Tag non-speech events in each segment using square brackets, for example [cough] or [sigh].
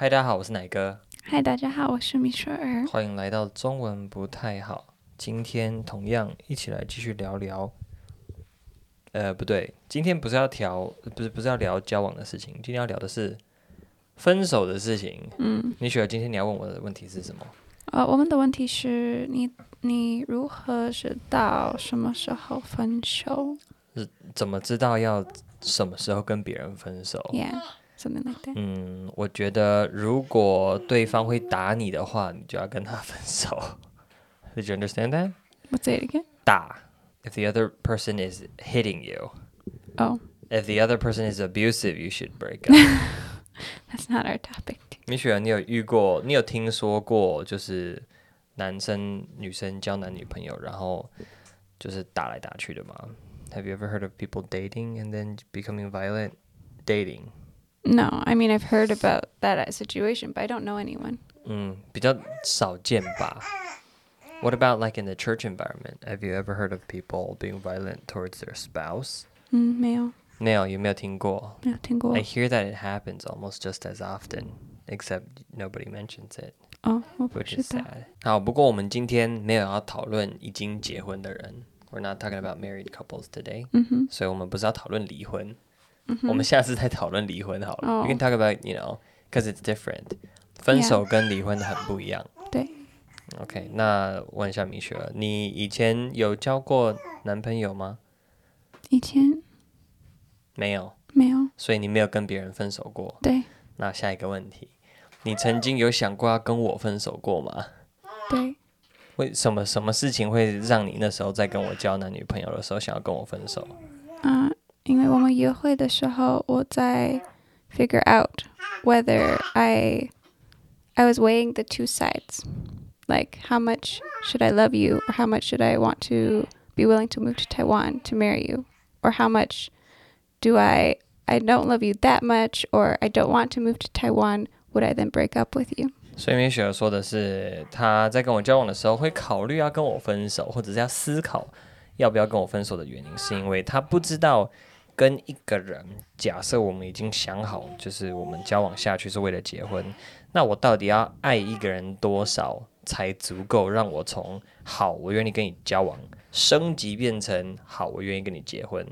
嗨，大家好，我是奶哥。嗨，大家好，我是米雪儿。欢迎来到中文不太好。今天同样一起来继续聊聊。呃，不对，今天不是要调，不是不是要聊交往的事情，今天要聊的是分手的事情。嗯，米雪儿，今天你要问我的问题是什么？呃，我们的问题是你你如何知道什么时候分手？是怎么知道要什么时候跟别人分手？Yeah. Something like that. 嗯，我觉得如果对方会打你的话，你就要跟他分手。Did [laughs] you understand that? What's it again? 打。If the other person is hitting you. Oh. If the other person is abusive, you should break up. [laughs] That's not our topic. 米雪儿，你有遇过？你有听说过？就是男生女生交男女朋友，然后就是打来打去的吗？Have you ever heard of people dating and then becoming violent? Dating. No, I mean I've heard about that situation, but I don't know anyone. 嗯，比较少见吧。What about like in the church environment? Have you ever heard of people being violent towards their spouse? 嗯，没有。没有，有没有听过？没有听过。I hear that it happens almost just as often, except nobody mentions it. 哦，我不知道。Which is sad. 好，不过我们今天没有要讨论已经结婚的人。We're not talking about married couples today. 嗯哼。所以我们不是要讨论离婚。 嗯、我们下次再讨论离婚好了。Oh. We can talk about, you know, because it's different. 分手跟离婚很不一样。对。OK，那问一下米雪儿，你以前有交过男朋友吗？以前没有。没有。所以你没有跟别人分手过。对。那下一个问题，你曾经有想过要跟我分手过吗？对。为什么？什么事情会让你那时候在跟我交男女朋友的时候想要跟我分手？嗯。因为我们约会的时候，我在 figure out whether I I was weighing the two sides, like how much should I love you, or how much should I want to be willing to move to Taiwan to marry you, or how much do I I don't love you that much, or I don't want to move to Taiwan, would I then break up with you？所以米雪儿说的是，他在跟我交往的时候会考虑要跟我分手，或者是要思考要不要跟我分手的原因，是因为他不知道。 跟一个人，假设我们已经想好，就是我们交往下去是为了结婚，那我到底要爱一个人多少才足够让我从好，我愿意跟你交往，升级变成好，我愿意跟你结婚？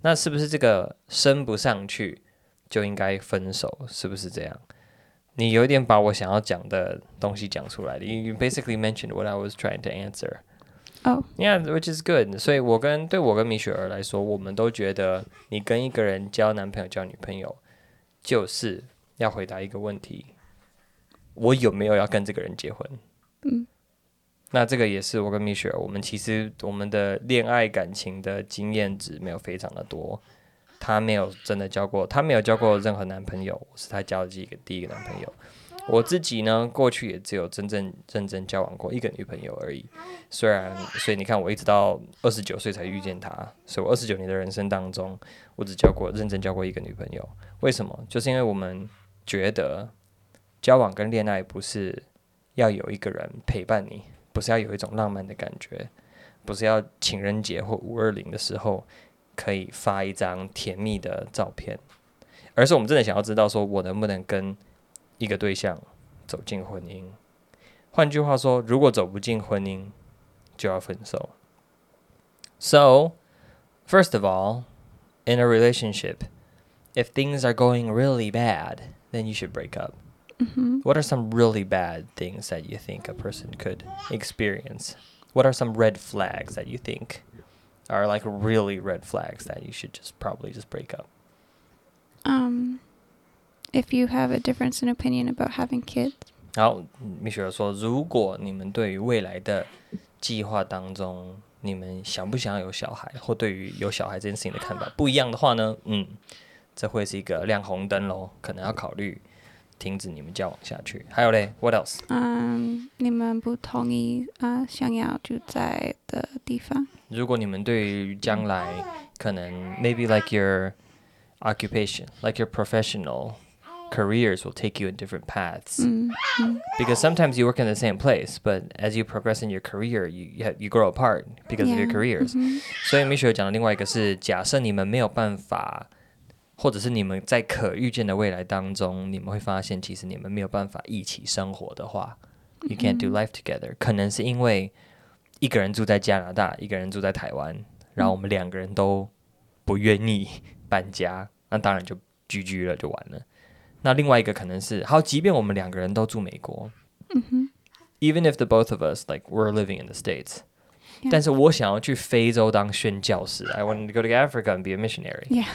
那是不是这个升不上去就应该分手？是不是这样？你有点把我想要讲的东西讲出来了。You basically mentioned what I was trying to answer. Oh. Yeah, which is good. 所以，我跟对我跟米雪儿来说，我们都觉得，你跟一个人交男朋友、交女朋友，就是要回答一个问题：我有没有要跟这个人结婚？嗯。那这个也是我跟米雪儿，我们其实我们的恋爱感情的经验值没有非常的多。她没有真的交过，她没有交过任何男朋友，我是她交的第一个第一个男朋友。我自己呢，过去也只有真正认真交往过一个女朋友而已。虽然，所以你看，我一直到二十九岁才遇见她，所以我二十九年的人生当中，我只交过认真交过一个女朋友。为什么？就是因为我们觉得交往跟恋爱不是要有一个人陪伴你，不是要有一种浪漫的感觉，不是要情人节或五二零的时候可以发一张甜蜜的照片，而是我们真的想要知道，说我能不能跟一个对象走进婚姻，换句话说，如果走不进婚姻，就要分手。So, first of all, in a relationship, if things are going really bad, then you should break up. Mm-hmm. What are some really bad things that you think a person could experience? What are some red flags that you think are like really red flags that you should just probably just break up? Um. If you have a difference in opinion about having kids，好，米雪儿说，如果你们对于未来的计划当中，你们想不想要有小孩，或对于有小孩这件事情的看法不一样的话呢，嗯，这会是一个亮红灯喽，可能要考虑停止你们交往下去。还有嘞，What else？嗯，你们不同意啊，想要住在的地方。如果你们对于将来可能，maybe like your occupation，like your professional。 careers will take you in different paths. Mm -hmm. Because sometimes you work in the same place, but as you progress in your career, you you, you grow apart because yeah. of your careers. Mm -hmm. 所以米雪讲的另外一个是，假设你们没有办法 或者是你们在可预见的未来当中，你们会发现，其实你们没有办法一起生活的话，You can't do life together。可能是因为一个人住在加拿大，一个人住在台湾，然后我们两个人都不愿意搬家，那当然就 GG 了，就完了。 那另外一个可能是，好，即便我们两个人都住美国，嗯哼，Even if the both of us like we're living in the states。但是我想要去非洲当宣教士，I wanted to go to Africa and be a missionary. Yeah.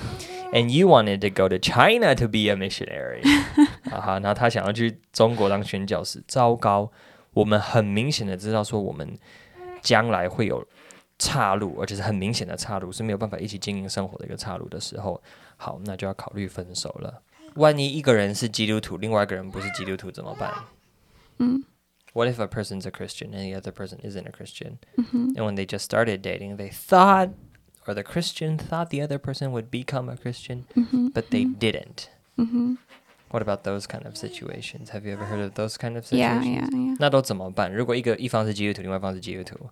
And you wanted to go to China to be a missionary. 啊哈，然后他想要去中国当宣教士，糟糕，我们很明显的知道说我们将来会有岔路，而且是很明显的岔路，是没有办法一起经营生活的一个岔路的时候，好，那就要考虑分手了。万一一个人是基督徒，另外一个人不是基督徒怎么办？嗯。What if a person's a Christian and the other person isn't a Christian? Mm-hmm. And when they just started dating, they thought, or the Christian thought the other person would become a Christian, Mm-hmm. but they didn't. Mm-hmm. What about those kind of situations? Have you ever heard of those kind of Yeah, situations? yeah, yeah. 那都怎么办？如果一个一方是基督徒，另外一方是基督徒，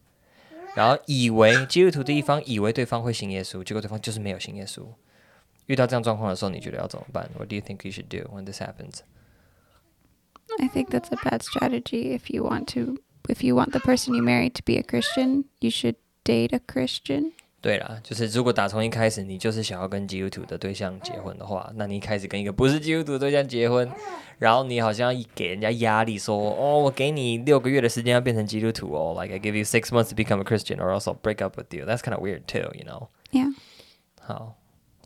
然后以为基督徒的一方以为对方会信耶稣，结果对方就是没有信耶稣。 遇到这样状况的时候，你觉得要怎么办？What do you think you should do when this happens? I think that's a bad strategy. If you want to, if you want the person you marry to be a Christian, you should date a Christian. 对啦，就是如果打从一开始你就是想要跟基督徒的对象结婚的话，那你一开始跟一个不是基督徒的对象结婚，然后你好像给人家压力说，哦，我给你六个月的时间要变成基督徒哦，like I give you six months to become a Christian or else I'll break up with you. That's kind of weird too, you know? Yeah. 好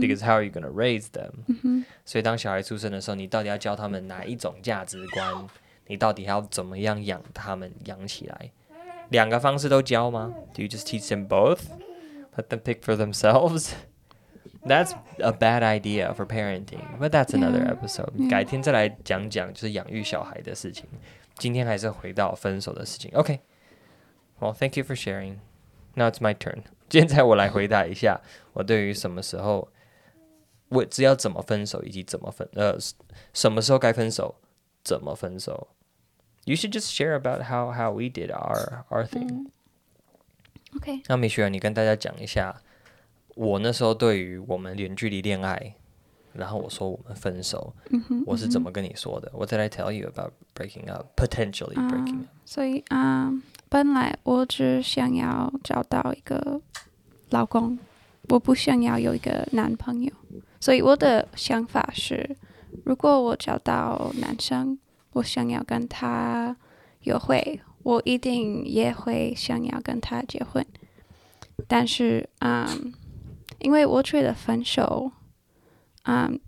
because how are you gonna raise them？所以当小孩出生的时候，你到底要教他们哪一种价值观？你到底要怎么样养他们养起来？两个方式都教吗？Do you just teach them both? Let them pick for themselves? That's a bad idea for parenting, but that's another Yeah. episode. Yeah. 改天再来讲讲就是养育小孩的事情。今天还是回到分手的事情。OK. Well, thank you for sharing. Now it's my turn. 现在我来回答一下，我对于什么时候我只要怎么分手，以及怎么分，呃，什么时候该分手，怎么分手。You should just share about how how we did our our thing. OK，那米雪儿，你跟大家讲一下，我那时候对于我们远距离恋爱，然后我说我们分手，我是怎么跟你说的？What did I tell you about breaking up? Potentially breaking up. 所以啊、嗯本来我只想要找到一个老公，我不想要有一个男朋友。所以我的想法是，如果我找到男生，我想要跟他约会，我一定也会想要跟他结婚。但是，嗯，因为我觉得分手，嗯，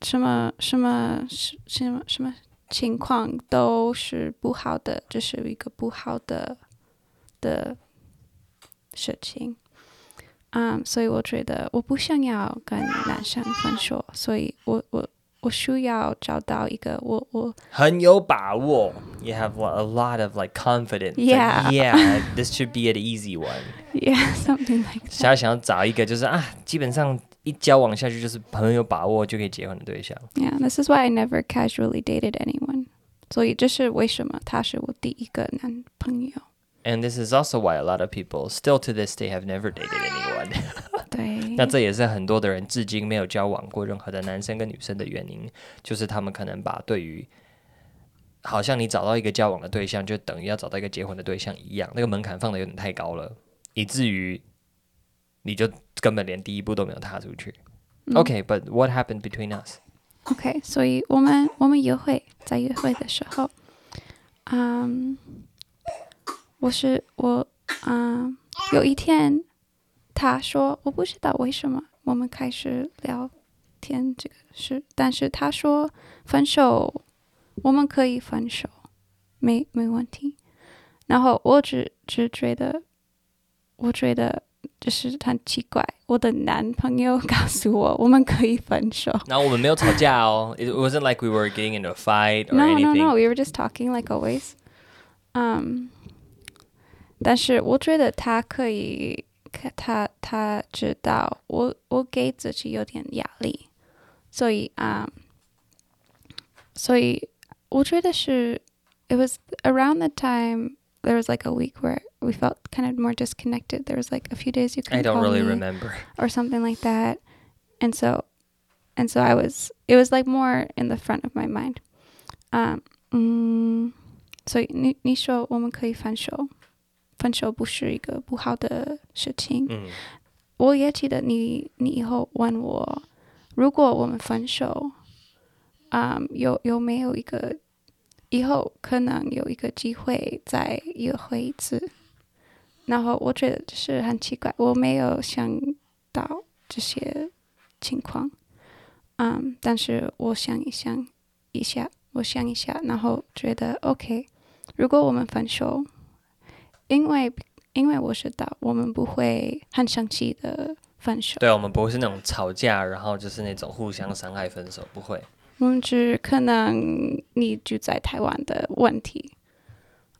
什么什么什什么什么情况都是不好的，这、就是一个不好的的事情。嗯，所以我觉得我不想要跟男生分手，所以我我我需要找到一个我我很有把握。You have a lot of like confidence. Like, Yeah. yeah, this should be an easy one. yeah something like 想要想要找一个就是啊，基本上一交往下去就是很有把握就可以结婚的对象。yeah. This is why I never casually dated anyone. 所以这是为什么他是我第一个男朋友。And this is also why a lot of people still to this day have never dated anyone. [laughs] 对，那这也是很多的人至今没有交往过任何的男生跟女生的原因，就是他们可能把对于好像你找到一个交往的对象，就等于要找到一个结婚的对象一样，那个门槛放得有点太高了，以至于你就根本连第一步都没有踏出去。Okay, but what happened between us? OK，所以我们我们约会，在约会的时候，嗯，我是我，嗯，有一天他说，我不知道为什么我们开始聊天这个事，但是他说分手，我们可以分手，没没问题。然后我只只觉得，我觉得就是很奇怪，我的男朋友告诉我我们可以分手。然后我们没有吵架哦，It wasn't like we were getting into a fight or no, anything. No, no, we were just talking like always. 嗯，但是我觉得他可以，他他知道我我给自己有点压力，所以啊，所以我觉得是，it was around the time there was like a week where we felt kind of more disconnected. There was like a few days you couldn't I don't call really me remember. or something like that. And so, and so I was, it was like more in the front of my mind. Um, 嗯，所以你你说我们可以分手，分手不是一个不好的事情。嗯，我也记得你你以后问我，如果我们分手，嗯，有有没有一个 以后可能有一个机会再约会一次？然后我觉得就是很奇怪，我没有想到这些情况，嗯，但是我想一想一下，我想一下，然后觉得 OK。如果我们分手，因为因为我知道我们不会很生气的分手，对，我们不会是那种吵架，然后就是那种互相伤害分手，不会。我们只可能你住在台湾的问题，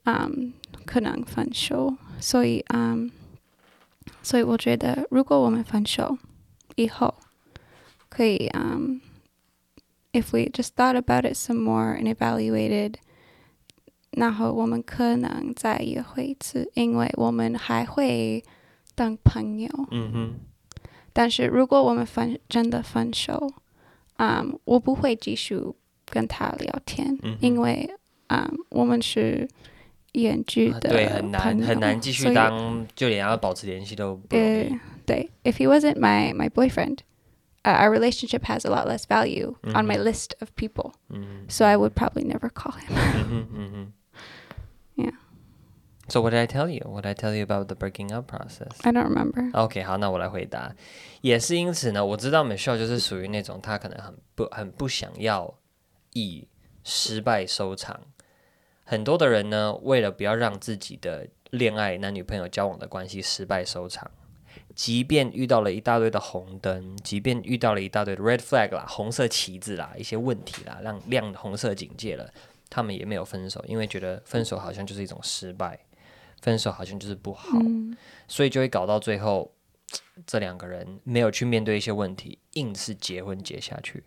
嗯，可能分手，所以嗯，所以我觉得如果我们分手以后，可以嗯，if we just thought about it some more and evaluated，然后我们可能再约会一次，因为我们还会当朋友。嗯哼。但是如果我们分真的分手， 嗯，um, 我不会继续跟他聊天，嗯、因为，嗯、um,，我们是远距的、啊，对，很难很难继续当，就连要保持联系都不容易。呃，对，If he wasn't my my boyfriend, uh, our relationship has a lot less value on my list of people. 嗯 So I would probably never call him. 嗯哼嗯哼 Yeah. So what did I tell you? What did I tell you about the breaking up process? I don't remember. OK，好，那我来回答。也是因此呢，我知道 Michelle 就是属于那种她可能很不很不想要以失败收场。很多的人呢，为了不要让自己的恋爱男女朋友交往的关系失败收场，即便遇到了一大堆的红灯，即便遇到了一大堆的 red flag 啦、红色旗子啦、一些问题啦，让亮红色警戒了，他们也没有分手，因为觉得分手好像就是一种失败。分手好像就是不好，嗯，所以就会搞到最后，[tsk] 这两个人没有去面对一些问题，硬是结婚结下去，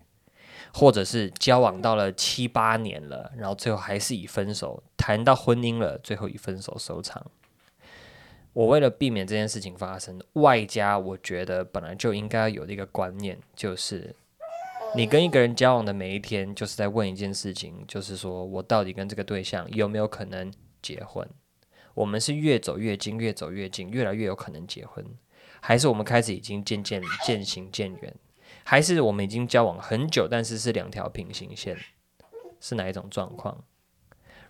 或者是交往到了七八年了，然后最后还是以分手谈到婚姻了，最后以分手收场。我为了避免这件事情发生，外加我觉得本来就应该有的一个观念，就是你跟一个人交往的每一天，就是在问一件事情，就是说我到底跟这个对象有没有可能结婚？我们是越走越近，越走越近，越来越有可能结婚，还是我们开始已经渐渐渐行渐远，还是我们已经交往很久，但是是两条平行线，是哪一种状况？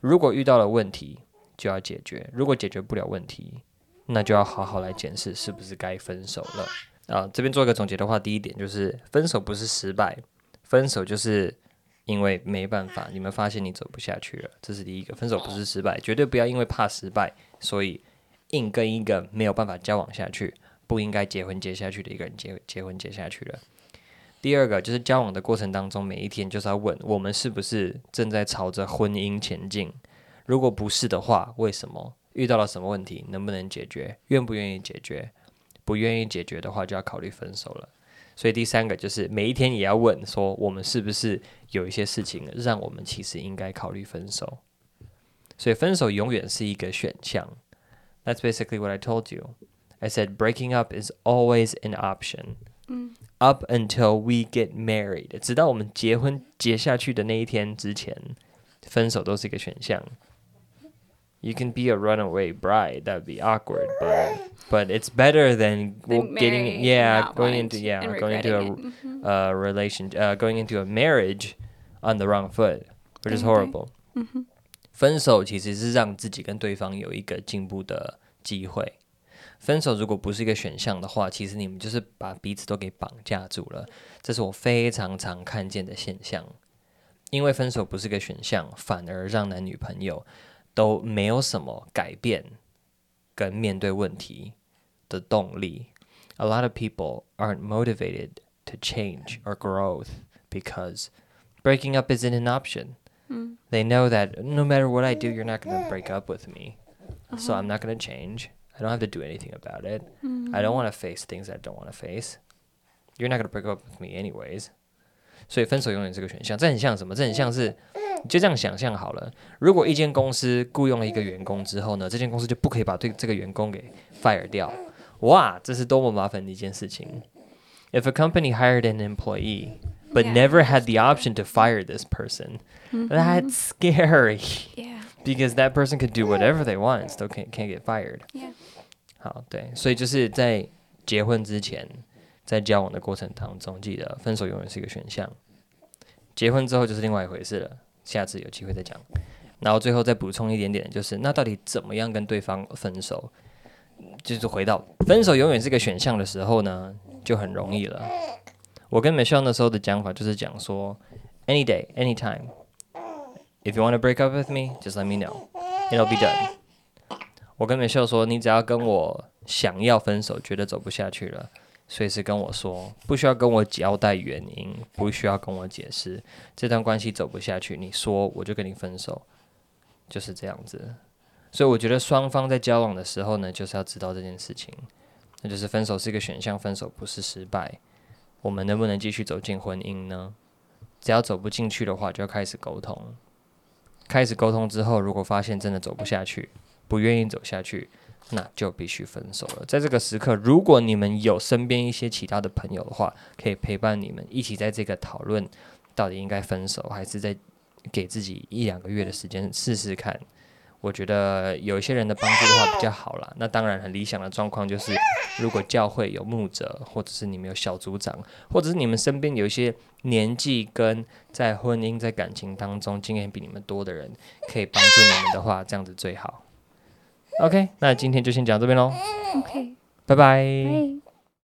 如果遇到了问题，就要解决；如果解决不了问题，那就要好好来检视是不是该分手了。啊，这边做一个总结的话，第一点就是分手不是失败，分手就是。因为没办法，你们发现你走不下去了，这是第一个。分手不是失败，绝对不要因为怕失败，所以硬跟一个没有办法交往下去、不应该结婚结下去的一个人结结婚结下去了。第二个就是交往的过程当中，每一天就是要问我们是不是正在朝着婚姻前进。如果不是的话，为什么？遇到了什么问题？能不能解决？愿不愿意解决？不愿意解决的话，就要考虑分手了。所以第三个就是每一天也要问说，我们是不是有一些事情让我们其实应该考虑分手？所以分手永远是一个选项。That's basically what I told you. I said breaking up is always an option. Up until we get married，直到我们结婚结下去的那一天之前，分手都是一个选项。You can be a runaway bride. That'd be awkward, but but it's better than getting yeah going into yeah going into a mm-hmm. uh relation uh going into a marriage on the wrong foot, which is horrible. 分手其实是让自己跟对方有一个进步的机会。分手如果不是一个选项的话，其实你们就是把彼此都给绑架住了。这是我非常常看见的现象。因为分手不是个选项，反而让男女朋友。 都没有什么改变跟面对问题 的动力。A lot of people aren't motivated to change or growth because breaking up isn't an option. Mm. They know that no matter what I do, you're not going to break up with me. So Uh-huh. I'm not going to change. I don't have to do anything about it. Mm. I don't want to face things I don't want to face. You're not going to break up with me anyways. 所以分手永远是个选项。这很像什么？这很像是， 你就这样想象好了。如果一间公司雇佣了一个员工之后呢，这间公司就不可以把对这个员工给 fire 掉。哇，这是多么麻烦的一件事情。If a company hired an employee but never had the option to fire this person, Mhm. that's scary Yeah. because that person could do whatever they want, still can't can't get fired. Yeah. 好，对，所以就是在结婚之前，在交往的过程当中，记得分手永远是一个选项。结婚之后就是另外一回事了，下次有机会再讲。然后最后再补充一点点，就是那到底怎么样跟对方分手？就是回到分手永远是个选项的时候呢，就很容易了。我跟 Michelle 那时候的讲法就是讲说，any day, anytime. If you want to break up with me, just let me know, it'll be done. 我跟 Michelle 说，你只要跟我想要分手，觉得走不下去了，随时跟我说，不需要跟我交代原因，不需要跟我解释，这段关系走不下去，你说我就跟你分手，就是这样子。所以我觉得双方在交往的时候呢，就是要知道这件事情，那就是分手是一个选项，分手不是失败。我们能不能继续走进婚姻呢？只要走不进去的话，就要开始沟通。开始沟通之后，如果发现真的走不下去，不愿意走下去，那就必须分手了。在这个时刻，如果你们有身边一些其他的朋友的话，可以陪伴你们一起在这个讨论，到底应该分手，还是再给自己一两个月的时间试试看。我觉得有一些人的帮助的话比较好啦。那当然，很理想的状况就是，如果教会有牧者，或者是你们有小组长，或者是你们身边有一些年纪跟在婚姻、在感情当中经验比你们多的人，可以帮助你们的话，这样子最好。OK，那今天就先讲到这边喽，Okay. 拜拜。